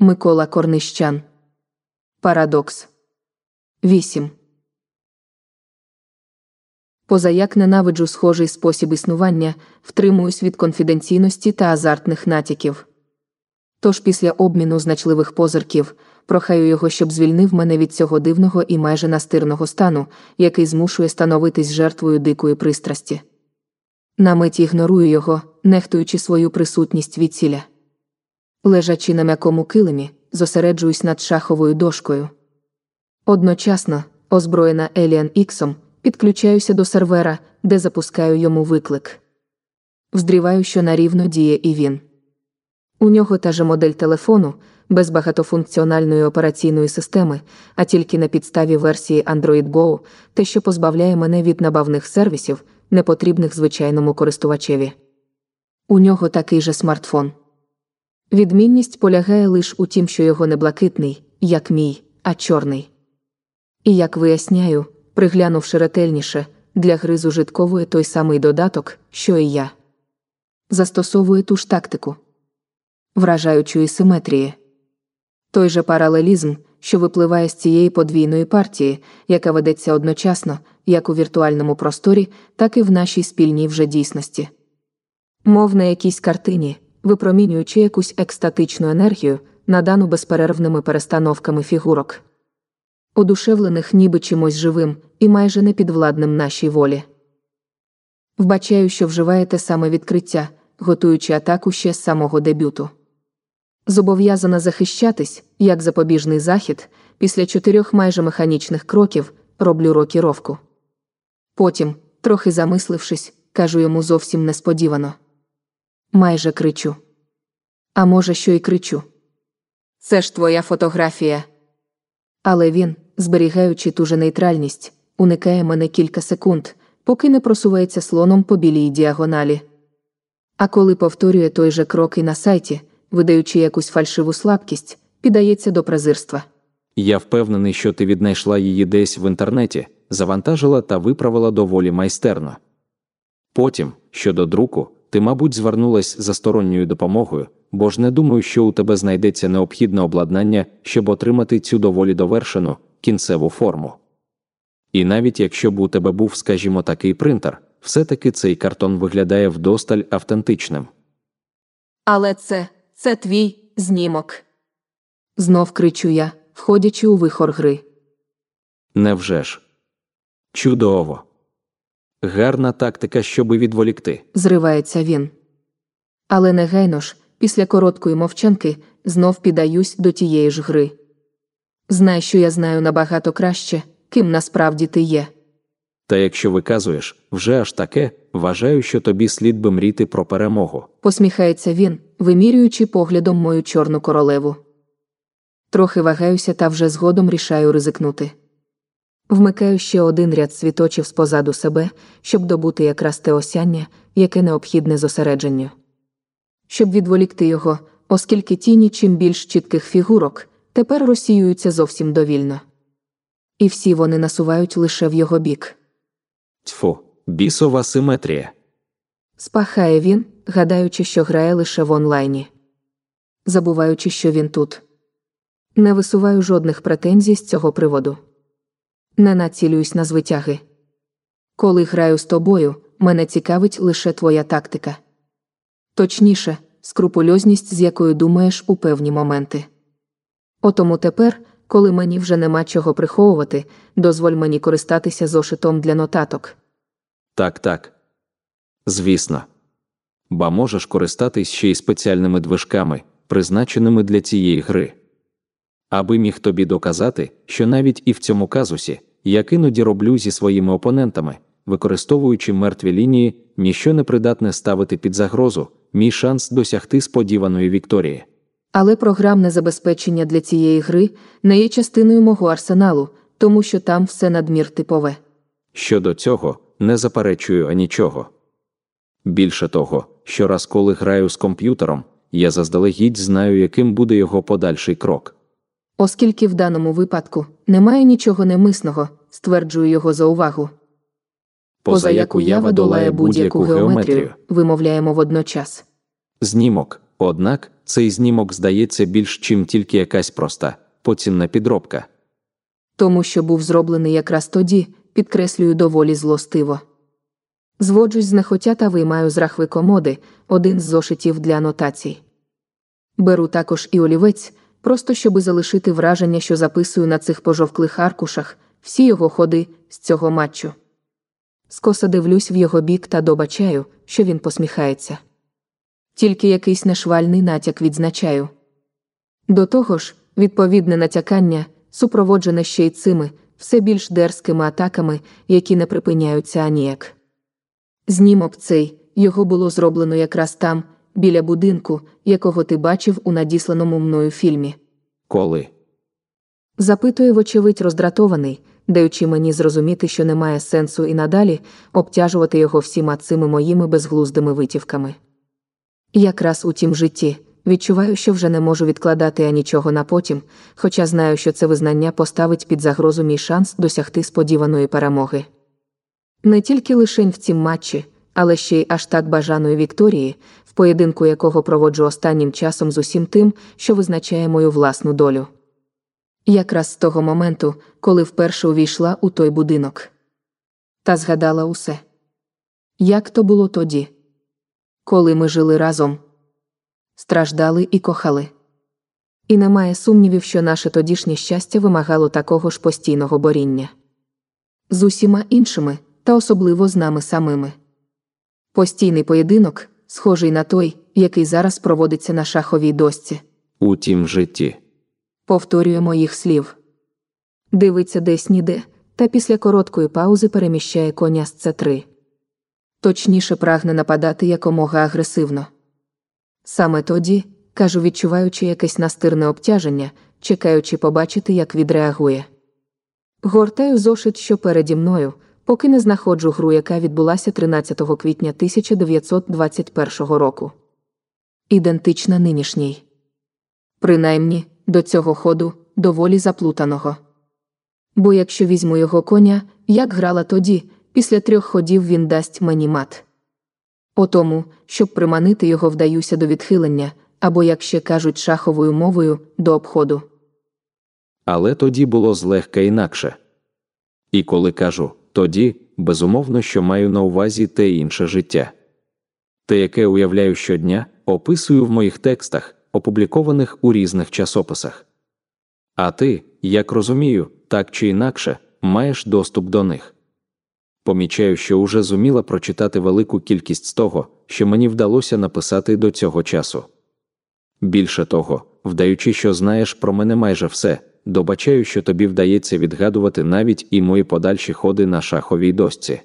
Микола Корнищан. Парадокс 8. Позаяк ненавиджу схожий спосіб існування, втримуюсь від конфіденційності та азартних натяків. Тож після обміну значливих позирків прохаю його, щоб звільнив мене від цього дивного і майже настирного стану, який змушує становитись жертвою дикої пристрасті. На мить ігнорую його, нехтуючи свою присутність від ціля. Лежачи на м'якому килимі, зосереджуюсь над шаховою дошкою. Одночасно, озброєна Еліан Іксом, підключаюся до сервера, де запускаю йому виклик. Вздріваю, що нарівно діє і він. У нього та же модель телефону, без багатофункціональної операційної системи, а тільки на підставі версії Android Go, те, що позбавляє мене від набавних сервісів, непотрібних звичайному користувачеві. У нього такий же смартфон. Відмінність полягає лише у тім, що його не блакитний, як мій, а чорний. І як виясняю, приглянувши ретельніше, для гри з ужитковує той самий додаток, що і я. Застосовує ту ж тактику вражаючої симетрії. Той же паралелізм, що випливає з цієї подвійної партії, яка ведеться одночасно, як у віртуальному просторі, так і в нашій спільній вже дійсності. Мов на якійсь картині, випромінюючи якусь екстатичну енергію, надану безперервними перестановками фігурок, одушевлених ніби чимось живим і майже непідвладним нашій волі. Вбачаю, що вживаєте саме відкриття, готуючи атаку ще з самого дебюту. Зобов'язана захищатись, як запобіжний захід, після чотирьох майже механічних кроків роблю рокіровку. Потім, трохи замислившись, кажу йому зовсім несподівано. Майже кричу. А може, що й кричу. Це ж твоя фотографія. Але він, зберігаючи ту же нейтральність, уникає мене кілька секунд, поки не просувається слоном по білій діагоналі. А коли повторює той же крок і на сайті, видаючи якусь фальшиву слабкість, піддається до презирства. Я впевнений, що ти віднайшла її десь в інтернеті, завантажила та виправила доволі майстерно. Потім, щодо друку, ти, мабуть, звернулась за сторонньою допомогою, бо ж не думаю, що у тебе знайдеться необхідне обладнання, щоб отримати цю доволі довершену кінцеву форму. І навіть якщо б у тебе був, скажімо, такий принтер, все-таки цей картон виглядає вдосталь автентичним. Але це, це твій знімок. Знов кричу я, входячи у вихор гри. Невже ж? Чудово. Гарна тактика, щоби відволікти. Зривається він. Але негайно ж, після короткої мовчанки, знов піддаюсь до тієї ж гри. Знай, що я знаю набагато краще, ким насправді ти є. Та якщо виказуєш вже аж таке, вважаю, що тобі слід би мріти про перемогу. посміхається він, вимірюючи поглядом мою чорну королеву. Трохи вагаюся та вже згодом рішаю ризикнути. Вмикаю ще один ряд світочів спозаду себе, щоб добути якраз те осяння, яке необхідне зосередженню. Щоб відволікти його, оскільки тіні чим більш чітких фігурок, тепер розсіюються зовсім довільно. І всі вони насувають лише в його бік. Тьфу, бісова симетрія. Спахає він, гадаючи, що грає лише в онлайні. Забуваючи, що він тут. Не висуваю жодних претензій з цього приводу. Не націлююсь на звитяги. Коли граю з тобою, мене цікавить лише твоя тактика. Точніше, скрупульозність, з якою думаєш у певні моменти. Отому тепер, коли мені вже нема чого приховувати, дозволь мені користатися зошитом для нотаток. Так, так. Звісно. Ба можеш користатись ще й спеціальними движками, призначеними для цієї гри. Аби міг тобі доказати, що навіть і в цьому казусі, як іноді роблю зі своїми опонентами, використовуючи мертві лінії, ніщо не придатне ставити під загрозу, мій шанс досягти сподіваної вікторії. Але програмне забезпечення для цієї гри не є частиною мого арсеналу, тому що там все надмір типове. Щодо цього, не заперечую анічого. Більше того, щораз, коли граю з комп'ютером, я заздалегідь знаю, яким буде його подальший крок. Оскільки в даному випадку немає нічого немисного, стверджую його за увагу. Поза як уява долає будь-яку геометрію. вимовляємо водночас. Знімок, однак, цей знімок здається більш чим тільки якась проста, поцінна підробка. Тому що був зроблений якраз тоді, підкреслюю доволі злостиво. Зводжусь з нехотя та виймаю з рахви комоди один з зошитів для анотацій. Беру також і олівець, просто щоби залишити враження, що записую на цих пожовклих аркушах всі його ходи з цього матчу. Скоса дивлюсь в його бік та добачаю, що він посміхається. Тільки якийсь нешвальний натяк відзначаю. До того ж, відповідне натякання, супроводжене ще й цими, все більш дерзкими атаками, які не припиняються аніяк. Знімок цей, його було зроблено якраз там, біля будинку, якого ти бачив у надісланому мною фільмі. Коли? Запитує, вочевидь, роздратований, даючи мені зрозуміти, що немає сенсу і надалі обтяжувати його всіма цими моїми безглуздими витівками. Якраз у тім житті відчуваю, що вже не можу відкладати анічого на потім, хоча знаю, що це визнання поставить під загрозу мій шанс досягти сподіваної перемоги. Не тільки лишень в цім матчі, але ще й аж так бажаної Вікторії, поєдинку якого проводжу останнім часом з усім тим, що визначає мою власну долю. Якраз з того моменту, коли вперше увійшла у той будинок. Та згадала усе. Як то було тоді? Коли ми жили разом, страждали і кохали. І немає сумнівів, що наше тодішнє щастя вимагало такого ж постійного боріння. З усіма іншими, та особливо з нами самими. Постійний поєдинок, схожий на той, який зараз проводиться на шаховій дошці. У тім житті. Повторює моїх слів. Дивиться десь ніде, та після короткої паузи переміщає коня з С3. Точніше прагне нападати якомога агресивно. Саме тоді, кажу, відчуваючи якесь настирне обтяження, чекаючи побачити, як відреагує. Гортаю зошит, що переді мною, поки не знаходжу гру, яка відбулася 13 квітня 1921 року. Ідентична нинішній. Принаймні, до цього ходу доволі заплутаного. Бо якщо візьму його коня, як грала тоді, після трьох ходів він дасть мені мат. О тому, щоб приманити його, вдаюся до відхилення, або, як ще кажуть шаховою мовою, до обходу. Але тоді було злегка інакше. І коли кажу тоді, безумовно, що маю на увазі те інше життя. Те, яке уявляю щодня, описую в моїх текстах, опублікованих у різних часописах. А ти, як розумію, так чи інакше, маєш доступ до них. Помічаю, що уже зуміла прочитати велику кількість з того, що мені вдалося написати до цього часу. Більше того, вдаючи, що знаєш про мене майже все, добачаю, що тобі вдається відгадувати навіть і мої подальші ходи на шаховій дошці.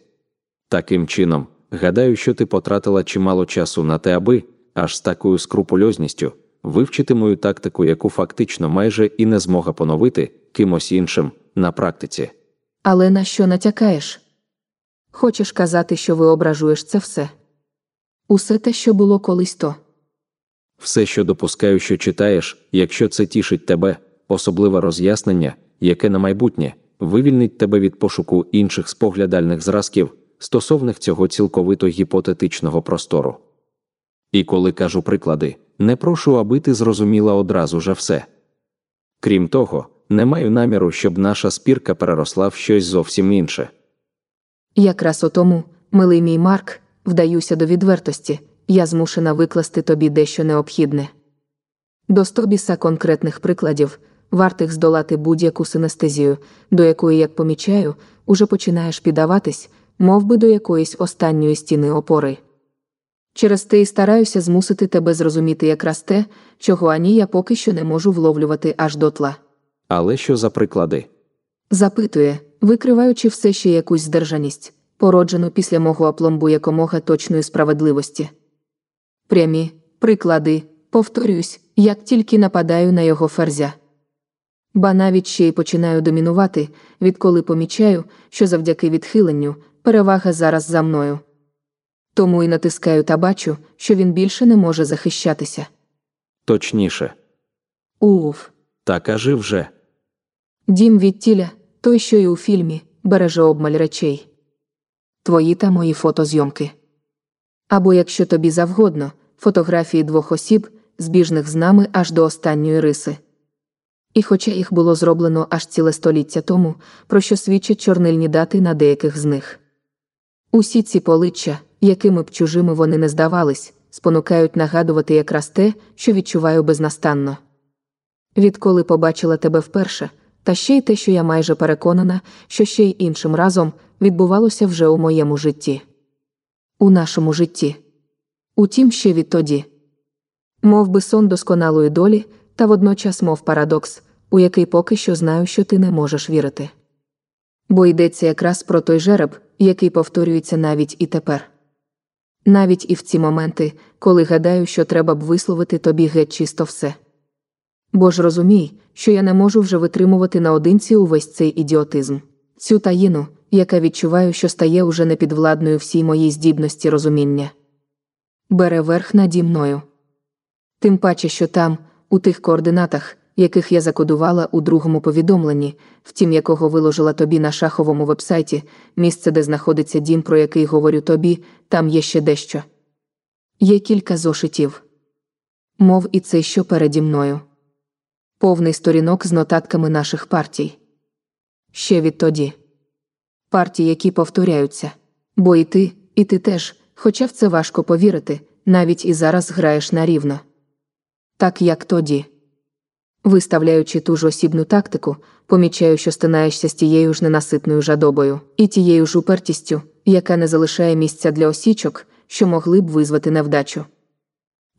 Таким чином, гадаю, що ти потратила чимало часу на те, аби, аж з такою скрупульозністю, вивчити мою тактику, яку фактично майже і не змога поновити кимось іншим на практиці. Але на що натякаєш? Хочеш казати, що виображуєш це все? Усе те, що було колись то. Все, що допускаю, що читаєш, якщо це тішить тебе, особливе роз'яснення, яке на майбутнє вивільнить тебе від пошуку інших споглядальних зразків, стосовних цього цілковито гіпотетичного простору. І коли кажу приклади, не прошу, аби ти зрозуміла одразу же все. Крім того, не маю наміру, щоб наша спірка переросла в щось зовсім інше. Якраз у тому, милий мій Марк, вдаюся до відвертості, я змушена викласти тобі дещо необхідне. До стобіса конкретних прикладів, вартих здолати будь-яку синестезію, до якої, як помічаю, уже починаєш піддаватись, мов би до якоїсь останньої стіни опори. Через те і стараюся змусити тебе зрозуміти якраз те, чого ані я поки що не можу вловлювати аж дотла. Але що за приклади? Запитує, викриваючи все ще якусь здержаність, породжену після мого апломбу якомога точної справедливості. Прямі приклади, повторюсь, як тільки нападаю на його ферзя. Ба навіть ще й починаю домінувати, відколи помічаю, що завдяки відхиленню перевага зараз за мною. Тому і натискаю та бачу, що він більше не може захищатися. Точніше, Уф. та кажи вже. Дім відтіля, той, що й у фільмі, береже обмаль речей. Твої та мої фотозйомки. Або, якщо тобі завгодно, фотографії двох осіб, збіжних з нами аж до останньої риси. І хоча їх було зроблено аж ціле століття тому, про що свідчать чорнильні дати на деяких з них. Усі ці поличчя, якими б чужими вони не здавались, спонукають нагадувати якраз те, що відчуваю безнастанно. Відколи побачила тебе вперше, та ще й те, що я майже переконана, що ще й іншим разом відбувалося вже у моєму житті. У нашому житті. Утім, ще відтоді. Мов би сон досконалої долі, та водночас мов парадокс, у який поки що знаю, що ти не можеш вірити. Бо йдеться якраз про той жереб, який повторюється навіть і тепер. Навіть і в ці моменти, коли гадаю, що треба б висловити тобі геть чисто все. Бо ж розумій, що я не можу вже витримувати наодинці увесь цей ідіотизм, цю таїну, яка відчуваю, що стає уже непідвладною всій моїй здібності розуміння. Бере верх наді мною. Тим паче, що там, у тих координатах, яких я закодувала у другому повідомленні, втім якого виложила тобі на шаховому вебсайті, місце, де знаходиться дім, про який говорю тобі, там є ще дещо. Є кілька зошитів. Мов і цей, що переді мною. Повний сторінок з нотатками наших партій. Ще відтоді. Партії, які повторяються. Бо і ти, і ти теж, хоча в це важко повірити, навіть і зараз граєш на рівно. Так як тоді. Виставляючи ту ж осібну тактику, помічаю, що стинаєшся з тією ж ненаситною жадобою, і тією ж упертістю, яка не залишає місця для осічок, що могли б визвати невдачу.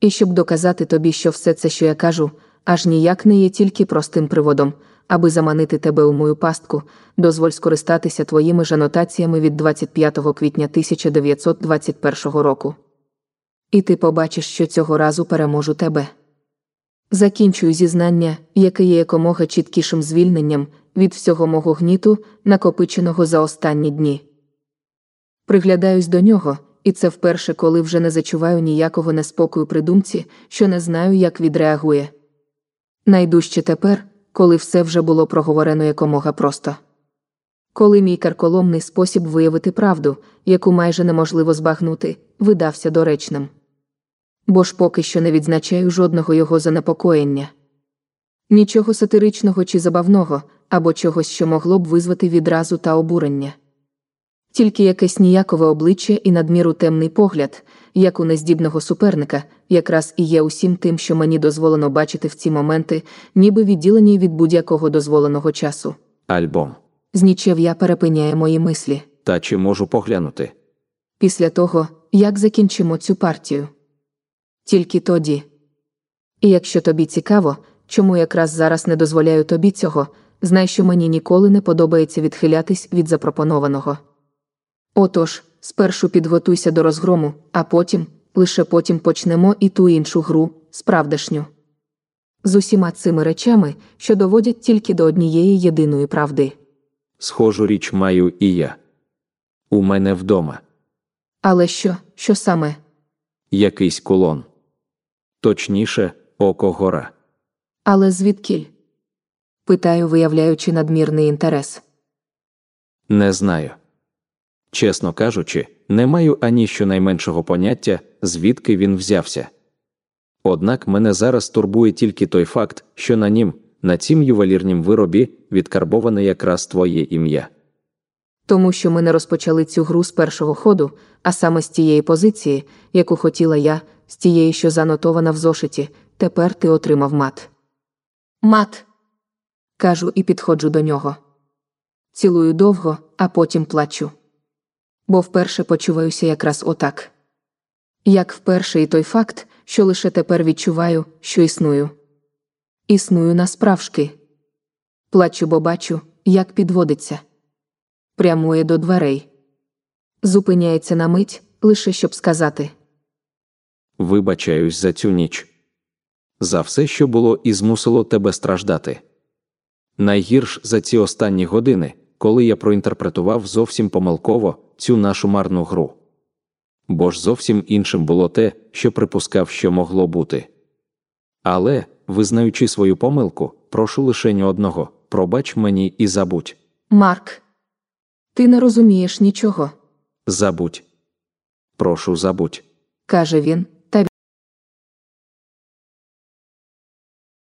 І щоб доказати тобі, що все це, що я кажу, аж ніяк не є тільки простим приводом, аби заманити тебе у мою пастку, дозволь скористатися твоїми ж анотаціями від 25 квітня 1921 року. І ти побачиш, що цього разу переможу тебе. Закінчую зізнання, яке є якомога чіткішим звільненням від всього мого гніту, накопиченого за останні дні. Приглядаюсь до нього, і це вперше, коли вже не зачуваю ніякого неспокою при думці, що не знаю, як відреагує. Найдужче тепер, коли все вже було проговорено якомога просто. Коли мій карколомний спосіб виявити правду, яку майже неможливо збагнути, видався доречним. Бо ж поки що не відзначаю жодного його занепокоєння. Нічого сатиричного чи забавного, або чогось, що могло б визвати відразу та обурення. Тільки якесь ніякове обличчя і надміру темний погляд, як у нездібного суперника, якраз і є усім тим, що мені дозволено бачити в ці моменти, ніби відділені від будь-якого дозволеного часу. Альбом. Знічев'я перепиняє мої мислі. Та чи можу поглянути? Після того, як закінчимо цю партію. Тільки тоді. І якщо тобі цікаво, чому якраз зараз не дозволяю тобі цього, знай, що мені ніколи не подобається відхилятись від запропонованого. Отож, спершу підготуйся до розгрому, а потім, лише потім почнемо і ту іншу гру, справдешню. З усіма цими речами, що доводять тільки до однієї єдиної правди. Схожу річ маю і я. У мене вдома Але що, що саме? якийсь кулон. Точніше, око гора. Але звідкіль? Питаю, виявляючи надмірний інтерес. Не знаю. Чесно кажучи, не маю ані щонайменшого поняття, звідки він взявся. Однак мене зараз турбує тільки той факт, що на нім, на цім ювелірнім виробі, відкарбоване якраз твоє ім'я. Тому що ми не розпочали цю гру з першого ходу, а саме з тієї позиції, яку хотіла я, з тієї, що занотована в зошиті, тепер ти отримав мат. Мат. кажу і підходжу до нього. Цілую довго, а потім плачу. Бо вперше почуваюся якраз отак. Як вперше і той факт, що лише тепер відчуваю, що існую. Існую насправжки. Плачу, бо бачу, як підводиться. Прямує до дверей. Зупиняється на мить, лише щоб сказати. Вибачаюсь за цю ніч. За все, що було і змусило тебе страждати. Найгірш за ці останні години, коли я проінтерпретував зовсім помилково цю нашу марну гру. Бо ж зовсім іншим було те, що припускав, що могло бути. Але, визнаючи свою помилку, прошу лише одного пробач мені і забудь. Марк. Ти не розумієш нічого, Забудь. Прошу забудь. каже він,